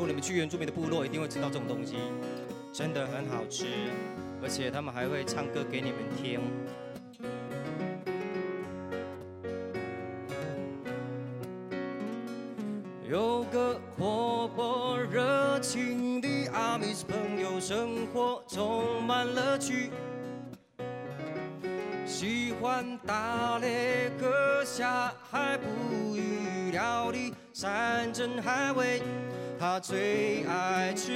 如果你们。去原住民的部落，一定会吃到这种东西，真的很好吃，而且他们还会唱歌给你们听。有个活泼热情的阿米斯朋友，生活充满乐趣，喜欢打猎、割下海捕鱼、料理山珍海味。他最爱吃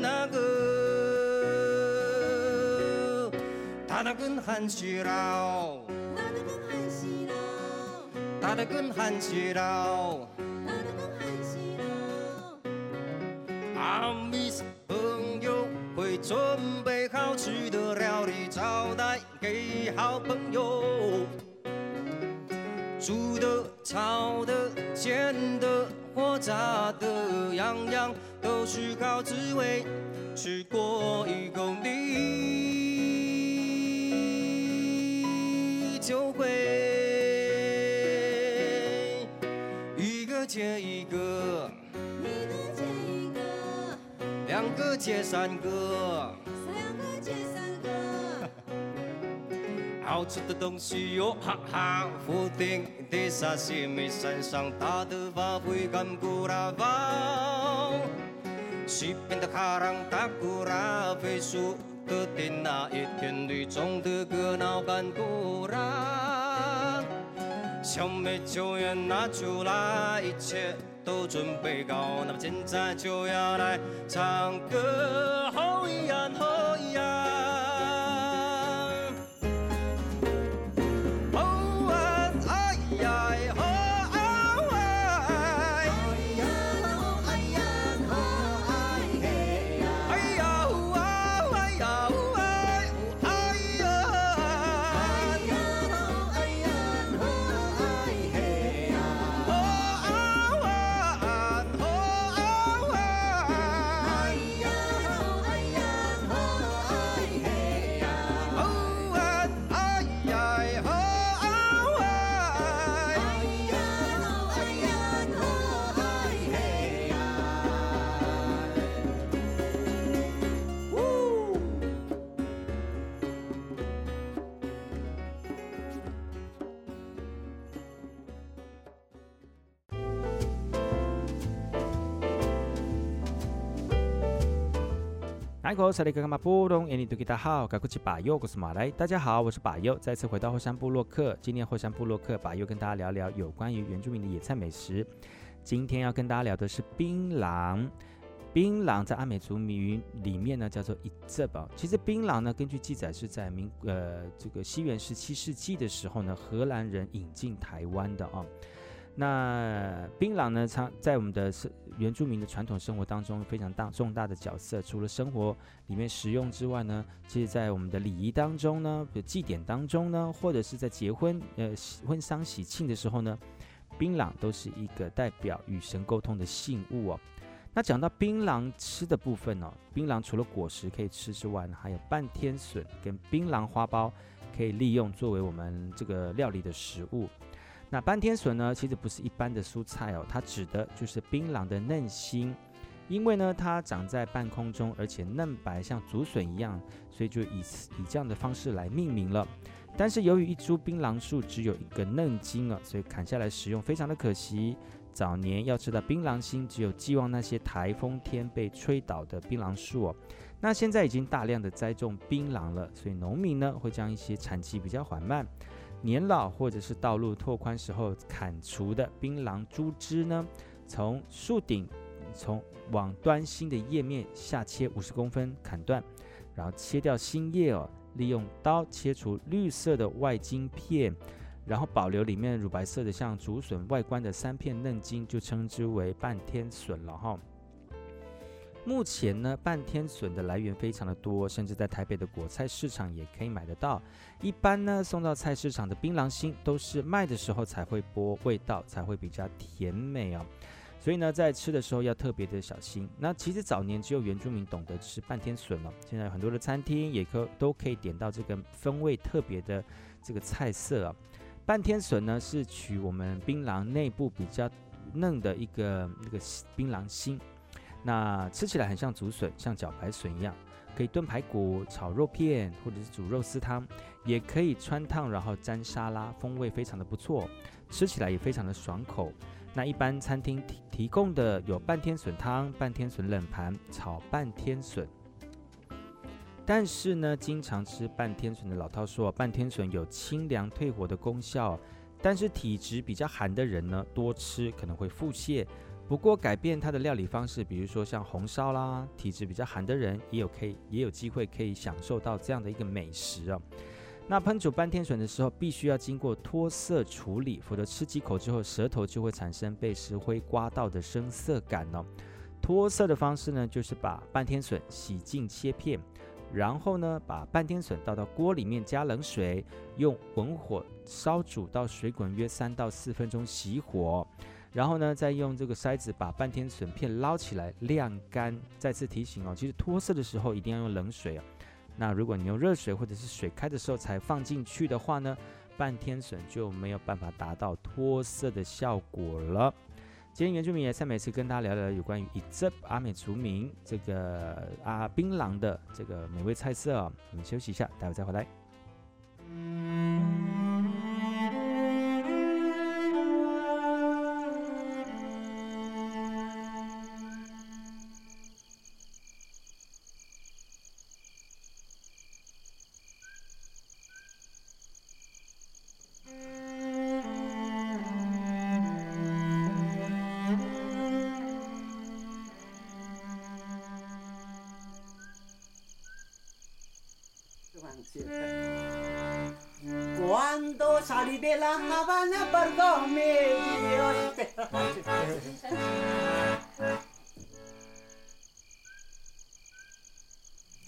那个，他的根很细绕，他的根很细绕，他的根很细绕，他的根很细绕。阿米斯朋友会准备好吃的料理招待给好朋友。煮的、炒的、煎的或炸的，样样都是好滋味。吃过一口你就会一个接一个，一个接一个，两个接三个。好吃的东西哟，哈哈！福鼎的沙西米，山上大的发挥甘古拉包，西边的卡朗达古拉，飞树的天那一片绿种的格瑙甘古拉，小美酒也拿出来，一切都准备好，那么现在就要来唱歌，吼呀吼呀！大家好，我是马来。大家好，我是巴佑，再次回到后山部落客。今天后山部落客，巴佑跟大家聊聊有关于原住民的野菜美食。今天要跟大家聊的是槟榔。槟榔在阿美族语里面呢，叫做一泽宝。其实槟榔呢，根据记载是在民呃这个西元十七世纪的时候呢，荷兰人引进台湾的啊。那槟榔呢，常在我们的原住民的传统生活当中非常大重大的角色。除了生活里面食用之外呢，其实在我们的礼仪当中呢，比如祭典当中呢，或者是在结婚呃婚丧喜庆的时候呢，槟榔都是一个代表与神沟通的信物哦。那讲到槟榔吃的部分哦，槟榔除了果实可以吃之外呢，还有半天笋跟槟榔花苞可以利用作为我们这个料理的食物。那半天笋呢，其实不是一般的蔬菜哦，它指的就是槟榔的嫩心，因为呢它长在半空中，而且嫩白像竹笋一样，所以就以以这样的方式来命名了。但是由于一株槟榔树只有一个嫩茎啊，所以砍下来食用非常的可惜。早年要吃到槟榔心，只有寄望那些台风天被吹倒的槟榔树哦。那现在已经大量的栽种槟榔了，所以农民呢会将一些产期比较缓慢。年老或者是道路拓宽时候砍除的槟榔株枝呢，从树顶从往端心的叶面下切五十公分砍断，然后切掉新叶哦，利用刀切除绿色的外茎片，然后保留里面乳白色的像竹笋外观的三片嫩茎，就称之为半天笋了哈。目前呢，半天笋的来源非常的多，甚至在台北的果菜市场也可以买得到。一般呢，送到菜市场的槟榔心都是卖的时候才会剥，味道才会比较甜美哦。所以呢，在吃的时候要特别的小心。那其实早年只有原住民懂得吃半天笋了，现在很多的餐厅也可都可以点到这个风味特别的这个菜色啊。半天笋呢，是取我们槟榔内部比较嫩的一个那个槟榔心。那吃起来很像竹笋，像茭白笋一样，可以炖排骨、炒肉片，或者是煮肉丝汤，也可以汆烫，然后沾沙拉，风味非常的不错，吃起来也非常的爽口。那一般餐厅提提供的有半天笋汤、半天笋冷盘、炒半天笋。但是呢，经常吃半天笋的老饕说，半天笋有清凉退火的功效，但是体质比较寒的人呢，多吃可能会腹泻。不过改变它的料理方式，比如说像红烧啦，体质比较寒的人也有可以也有机会可以享受到这样的一个美食哦。那烹煮半天笋的时候，必须要经过脱色处理，否则吃几口之后，舌头就会产生被石灰刮到的生涩感哦。脱色的方式呢，就是把半天笋洗净切片，然后呢，把半天笋倒到锅里面加冷水，用文火烧煮到水滚约三到四分钟，熄火。然后呢，再用这个筛子把半天笋片捞起来晾干。再次提醒哦，其实脱色的时候一定要用冷水哦。那如果你用热水或者是水开的时候才放进去的话呢，半天笋就没有办法达到脱色的效果了。今天原住民野菜美食跟大家聊聊有关于以这阿美族名这个啊槟榔的这个美味菜色哦。我们休息一下，待会再回来。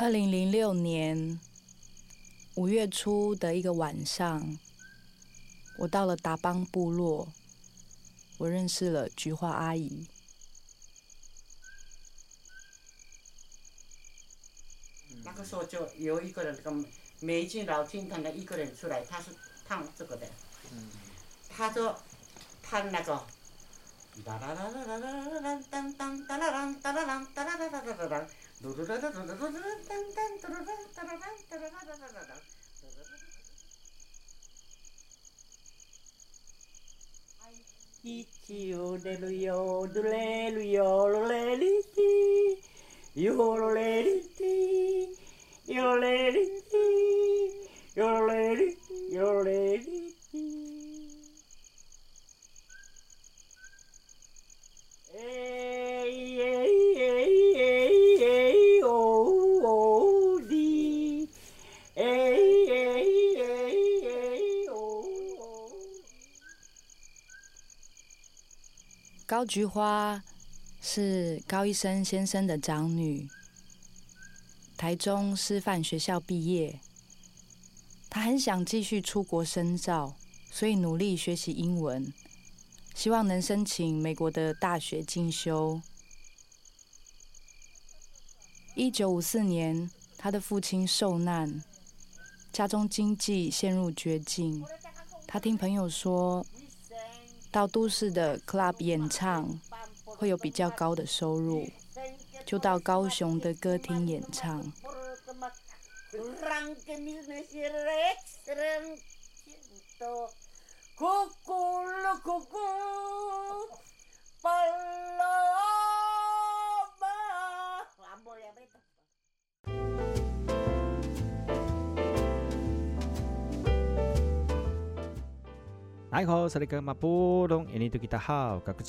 二零零六年五月初的一个晚上，我到了达邦部落，我认识了菊花阿姨。那个时候就有一个人，个美金老金他的一个人出来，他是烫这个的。他说烫那个。ドドラダドドドドドロドド、ドレルヨ、ロレリティ、ヨロレリティ、ヨレリティ、ヨレリ、ヨレリ。高菊花是高一生先生的长女，台中师范学校毕业。她很想继续出国深造，所以努力学习英文，希望能申请美国的大学进修。一九五四年，她的父亲受难，家中经济陷入绝境。她听朋友说，到都市的 club 演唱会有比较高的收入就到高雄的歌厅演唱。大家好，我是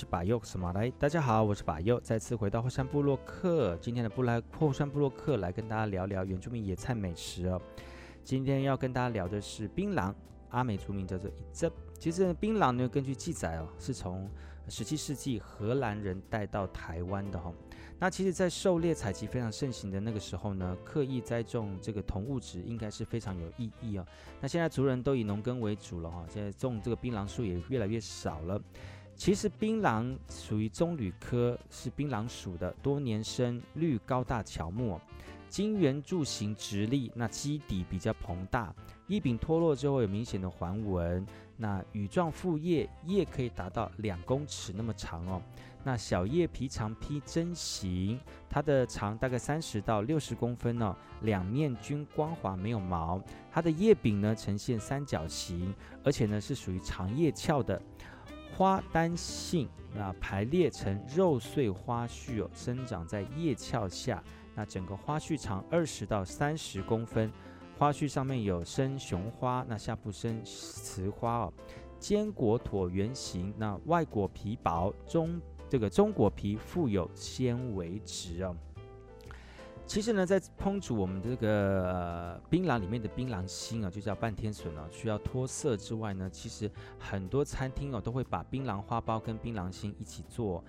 巴佑，什么来？大家好，我是巴佑，再次回到后山部落客。今天的布莱后山部落客来跟大家聊聊原住民野菜美食哦。今天要跟大家聊的是槟榔，阿美族名叫做一则。其实槟榔呢，根据记载哦，是从十七世纪荷兰人带到台湾的哈。那其实，在狩猎采集非常盛行的那个时候呢，刻意栽种这个同物质应该是非常有意义哦。那现在族人都以农耕为主了哈，现在种这个槟榔树也越来越少了。其实槟榔属于棕榈科，是槟榔属的多年生绿高大乔木，金圆柱形直立，那基底比较膨大，叶柄脱落之后有明显的环纹，那羽状复叶，叶可以达到两公尺那么长哦。那小叶皮长披针形，它的长大概三十到六十公分哦，两面均光滑，没有毛。它的叶柄呢呈现三角形，而且呢是属于长叶鞘的。花单性，那排列成肉穗花序哦，生长在叶鞘下。那整个花序长二十到三十公分，花序上面有生雄花，那下部生雌花哦。坚果椭圆形，那外果皮薄，中。这个中果皮富有纤维质哦。其实呢，在烹煮我们这个呃槟榔里面的槟榔心啊，就叫半天笋啊，需要脱色之外呢，其实很多餐厅哦都会把槟榔花苞跟槟榔心一起做。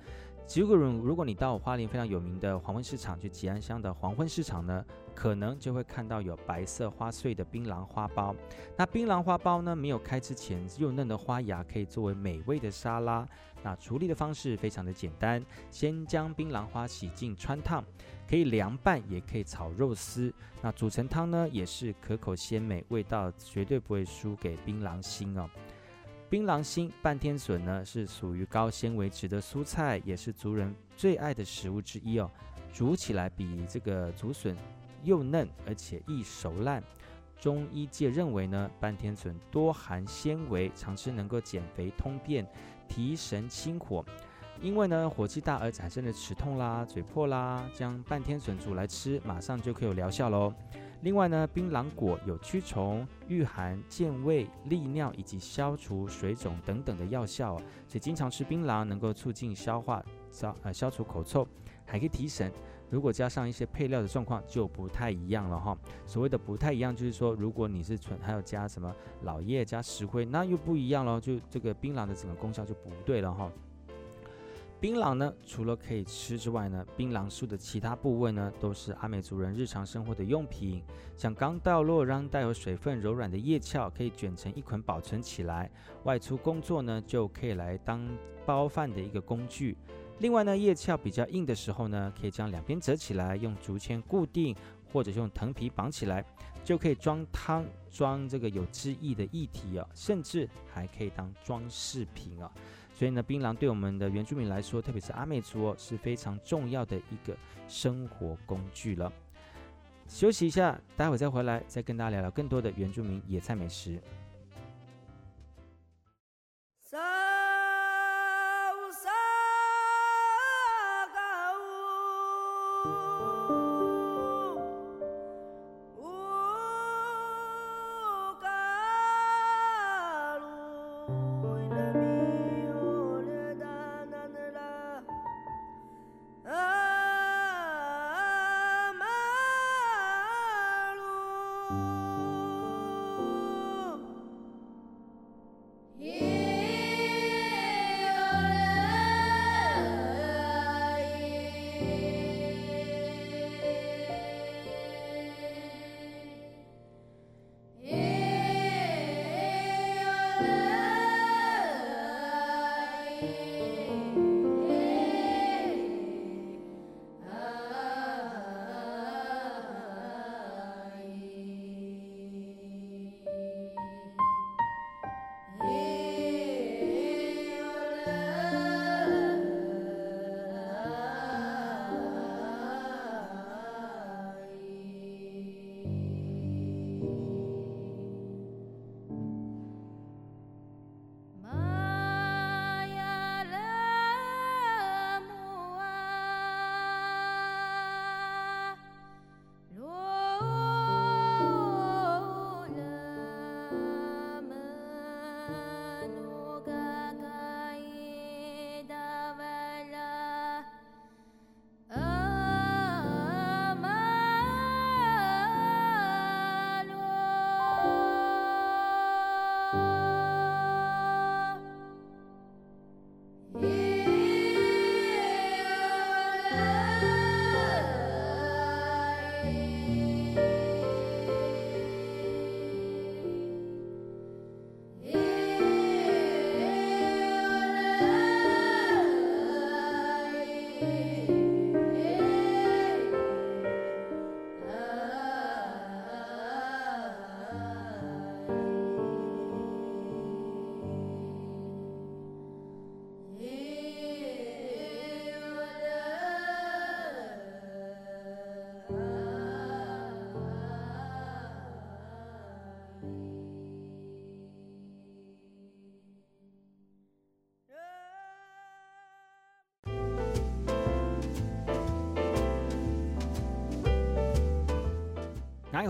如果如果你到花莲非常有名的黄昏市场，就吉安乡的黄昏市场呢，可能就会看到有白色花穗的槟榔花苞。那槟榔花苞呢，没有开之前，幼嫩的花芽可以作为美味的沙拉。那处理的方式非常的简单，先将槟榔花洗净汆烫，可以凉拌，也可以炒肉丝。那煮成汤呢，也是可口鲜美，味道绝对不会输给槟榔心哦。槟榔心半天笋呢，是属于高纤维质的蔬菜，也是族人最爱的食物之一哦。煮起来比这个竹笋又嫩，而且易熟烂。中医界认为呢，半天笋多含纤维，常吃能够减肥通便、提神清火。因为呢，火气大而产生的齿痛啦、嘴破啦，将半天笋煮来吃，马上就可以有疗效喽。另外呢，槟榔果有驱虫、御寒、健胃、利尿以及消除水肿等等的药效，所以经常吃槟榔能够促进消化、消呃消除口臭，还可以提神。如果加上一些配料的状况就不太一样了哈。所谓的不太一样，就是说如果你是纯还有加什么老叶加石灰，那又不一样了，就这个槟榔的整个功效就不对了哈。槟榔呢，除了可以吃之外呢，槟榔树的其他部位呢，都是阿美族人日常生活的用品，像刚掉落让带有水分柔软的叶鞘，可以卷成一捆保存起来，外出工作呢，就可以来当包饭的一个工具。另外呢，叶鞘比较硬的时候呢，可以将两边折起来，用竹签固定，或者用藤皮绑起来，就可以装汤、装这个有汁液的液体哦，甚至还可以当装饰品哦。所以呢，槟榔对我们的原住民来说，特别是阿美族哦，是非常重要的一个生活工具了。休息一下，待会再回来，再跟大家聊聊更多的原住民野菜美食。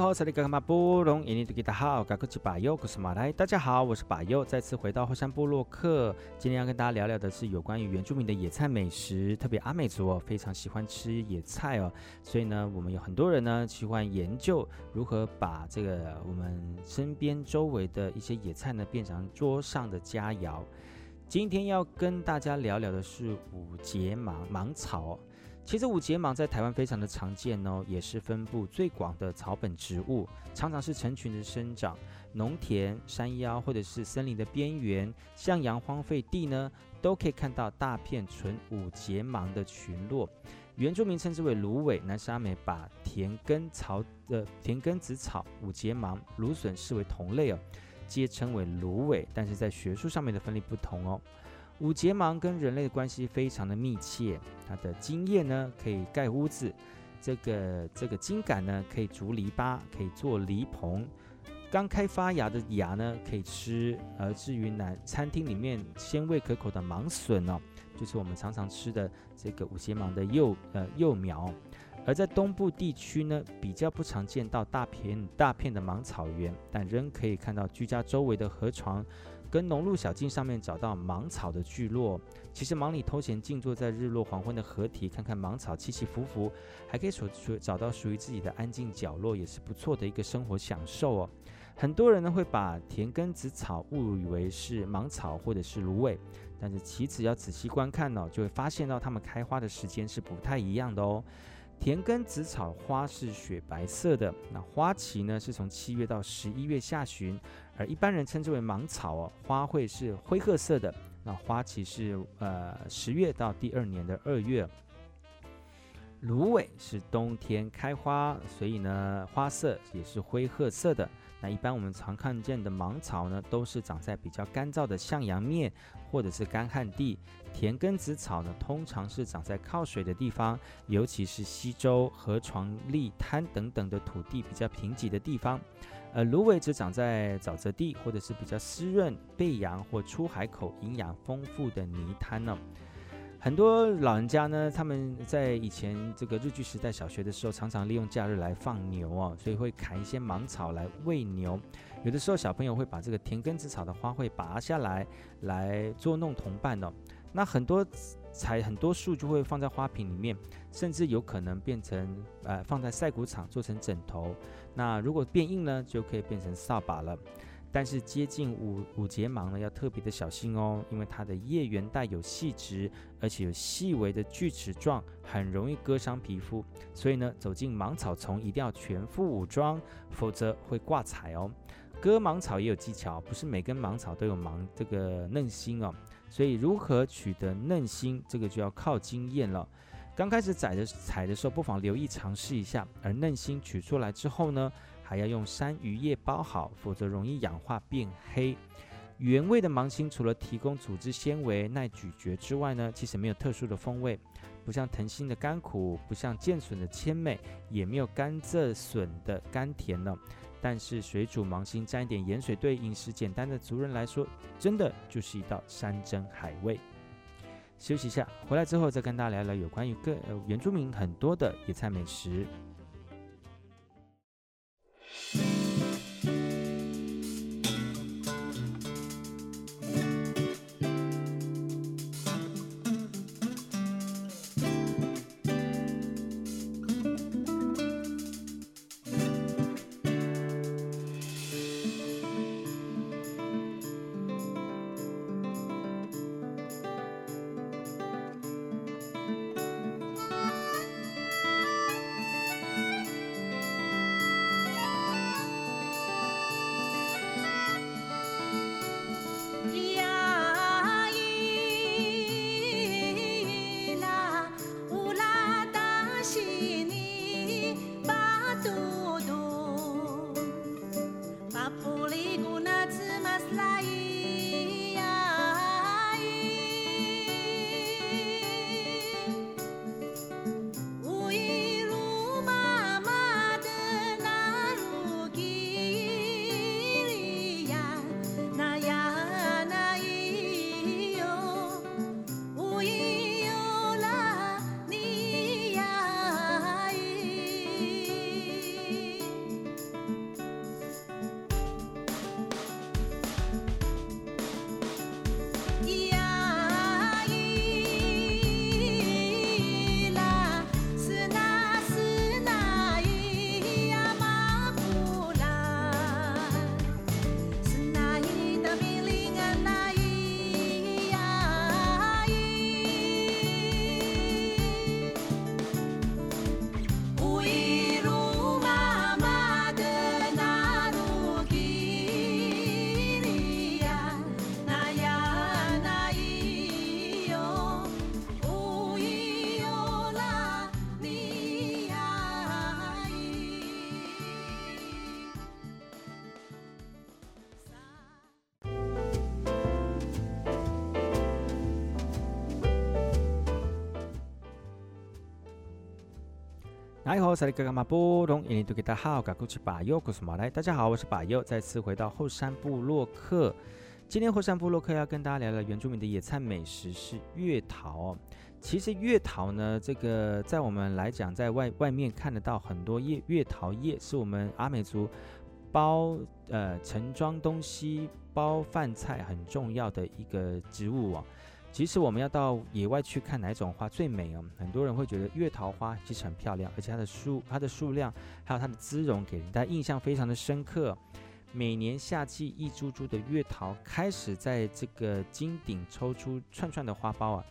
好，这里是马布隆，印尼的吉他好，我是巴佑，大家好，我是巴佑，再次回到后山部落客。今天要跟大家聊聊的是有关于原住民的野菜美食，特别阿美族哦，非常喜欢吃野菜哦。所以呢，我们有很多人呢喜欢研究如何把这个我们身边周围的一些野菜呢变成桌上的佳肴。今天要跟大家聊聊的是五节芒芒草。其实五节芒在台湾非常的常见哦，也是分布最广的草本植物，常常是成群的生长。农田、山腰或者是森林的边缘、向阳荒废地呢，都可以看到大片纯五节芒的群落。原住民称之为芦苇，南沙美把田根草的田根子草、五节芒、芦笋视为同类哦，皆称为芦苇，但是在学术上面的分类不同哦。五节芒跟人类的关系非常的密切，它的茎叶呢可以盖屋子，这个这个茎杆呢可以竹篱笆，可以做篱棚。刚开发芽的芽呢可以吃，而至于南餐厅里面鲜味可口的芒笋哦，就是我们常常吃的这个五节芒的幼呃幼苗。而在东部地区呢，比较不常见到大片大片的芒草原，但仍可以看到居家周围的河床。跟农路小径上面找到芒草的聚落，其实忙里偷闲，静坐在日落黄昏的河堤，看看芒草起起伏伏，还可以所找到属于自己的安静角落，也是不错的一个生活享受哦。很多人呢会把田根子草误以为是芒草或者是芦苇，但是其实要仔细观看呢、哦，就会发现到它们开花的时间是不太一样的哦。田根紫草花是雪白色的，那花期呢是从七月到十一月下旬，而一般人称之为芒草哦，花卉是灰褐色的，那花期是呃十月到第二年的二月。芦苇是冬天开花，所以呢花色也是灰褐色的。那一般我们常看见的芒草呢，都是长在比较干燥的向阳面或者是干旱地。田根子草呢，通常是长在靠水的地方，尤其是溪洲、河床、礫滩等等的土地比较贫瘠的地方。呃芦苇则长在沼泽地或者是比较湿润、背阳或出海口营养丰富的泥滩呢。很多老人家呢，他们在以前这个日据时代小学的时候，常常利用假日来放牛哦，所以会砍一些芒草来喂牛。有的时候小朋友会把这个田根子草的花卉拔下来，来捉弄同伴哦。那很多采很多树就会放在花瓶里面，甚至有可能变成呃放在晒谷场做成枕头。那如果变硬呢，就可以变成扫把了。但是接近五五节芒呢，要特别的小心哦，因为它的叶缘带有细直，而且有细微的锯齿状，很容易割伤皮肤。所以呢，走进芒草丛一定要全副武装，否则会挂彩哦。割芒草也有技巧，不是每根芒草都有芒这个嫩心哦。所以如何取得嫩心，这个就要靠经验了。刚开始采的采的时候，不妨留意尝试一下。而嫩心取出来之后呢，还要用山芋叶包好，否则容易氧化变黑。原味的芒星除了提供组织纤维、耐咀嚼之外呢，其实没有特殊的风味，不像藤心的甘苦，不像剑笋的鲜美，也没有甘蔗笋的甘甜呢。但是水煮芒星沾一点盐水，对饮食简单的族人来说，真的就是一道山珍海味。休息一下，回来之后再跟大家聊聊有关于各原住民很多的野菜美食。大家好，我是巴佑，大家好，我是巴佑，再次回到后山部落客。今天后山部落客要跟大家聊聊原住民的野菜美食是月桃。其实月桃呢，这个在我们来讲，在外外面看得到很多叶月桃叶，是我们阿美族包呃盛装东西、包饭菜很重要的一个植物哦。其实我们要到野外去看哪种花最美哦，很多人会觉得月桃花其实很漂亮，而且它的数、它的数量还有它的姿容，给人家印象非常的深刻。每年夏季，一株株的月桃开始在这个茎顶抽出串串的花苞啊，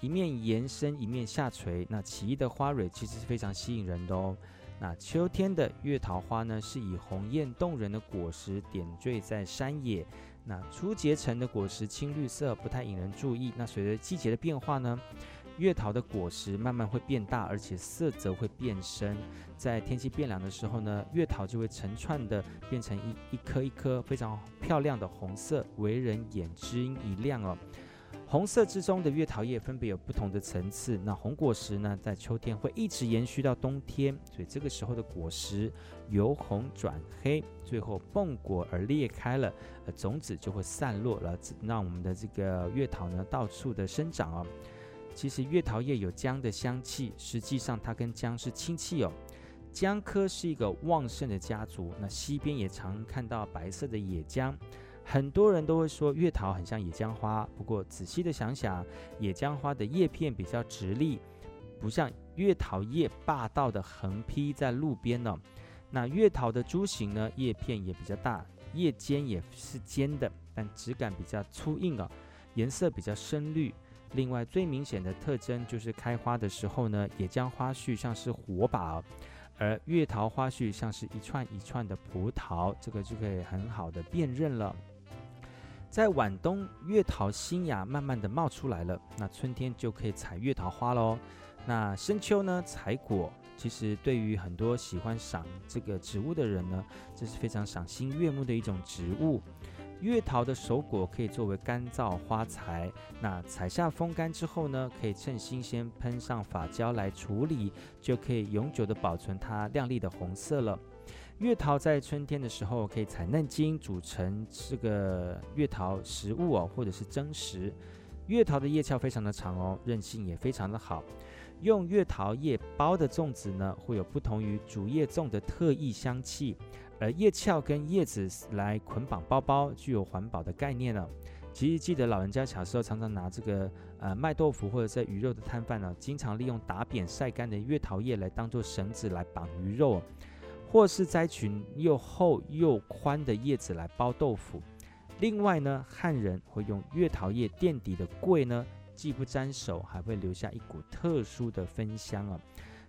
一面延伸，一面下垂。那奇异的花蕊其实是非常吸引人的哦。那秋天的月桃花呢，是以红艳动人的果实点缀在山野。那初结成的果实青绿色，不太引人注意。那随着季节的变化呢，月桃的果实慢慢会变大，而且色泽会变深。在天气变凉的时候呢，月桃就会成串的变成一一颗一颗非常漂亮的红色，为人眼睛一亮哦。红色之中的月桃叶分别有不同的层次，那红果实呢，在秋天会一直延续到冬天，所以这个时候的果实由红转黑，最后蹦果而裂开了，呃，种子就会散落了，让我们的这个月桃呢到处的生长哦。其实月桃叶有姜的香气，实际上它跟姜是亲戚哦。姜科是一个旺盛的家族，那西边也常看到白色的野姜。很多人都会说月桃很像野姜花，不过仔细的想想，野姜花的叶片比较直立，不像月桃叶霸道的横劈在路边呢。那月桃的株形呢，叶片也比较大，叶尖也是尖的，但质感比较粗硬哦，颜色比较深绿。另外最明显的特征就是开花的时候呢，野姜花序像是火把，而月桃花序像是一串一串的葡萄，这个就可以很好的辨认了。在晚冬，月桃新芽慢慢的冒出来了，那春天就可以采月桃花喽。那深秋呢，采果，其实对于很多喜欢赏这个植物的人呢，这是非常赏心悦目的一种植物。月桃的熟果可以作为干燥花材，那采下风干之后呢，可以趁新鲜喷上发胶来处理，就可以永久的保存它亮丽的红色了。月桃在春天的时候可以采嫩茎煮成这个月桃食物哦，或者是蒸食。月桃的叶鞘非常的长哦，韧性也非常的好。用月桃叶包的粽子呢，会有不同于竹叶粽的特异香气，而叶鞘跟叶子来捆绑包包，具有环保的概念呢。其实记得老人家小时候常常拿这个呃卖豆腐或者在鱼肉的摊贩呢，经常利用打扁晒干的月桃叶来当做绳子来绑鱼肉。哦或是摘取又厚又宽的叶子来包豆腐。另外呢，汉人会用月桃叶垫底的粿呢，既不沾手，还会留下一股特殊的芬香啊。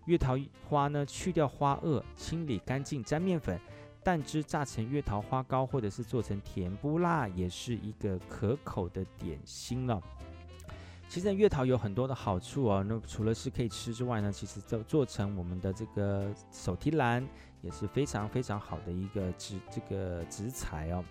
月桃花呢，去掉花萼，清理干净，沾面粉，蛋汁榨成月桃花糕，或者是做成甜不辣，也是一个可口的点心了。其实月桃有很多的好处哦，那除了是可以吃之外呢，其实做做成我们的这个手提篮。也是非常非常好的一个植这个植材哦。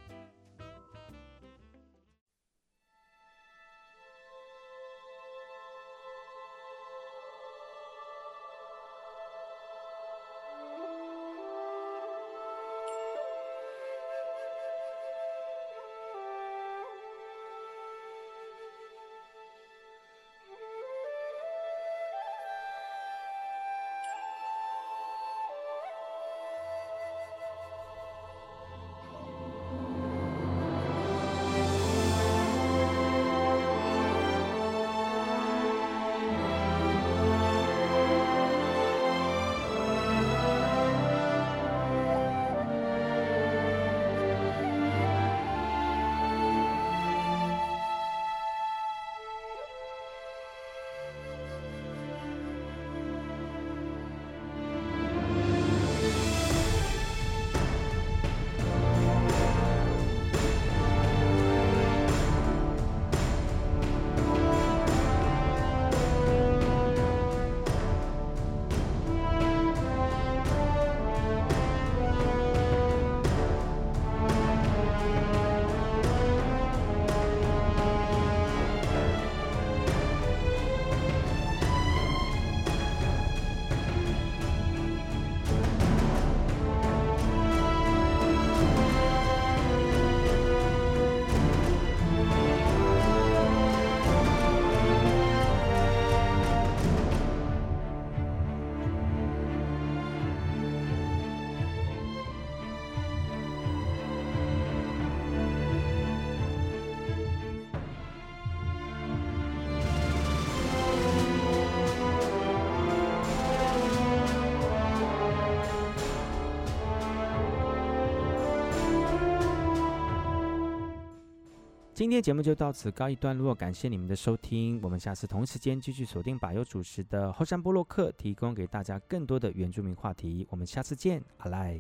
今天节目就到此告一段落，感谢你们的收听，我们下次同一时间继续锁定把由主持的后山波洛克，提供给大家更多的原住民话题。我们下次见，阿赖。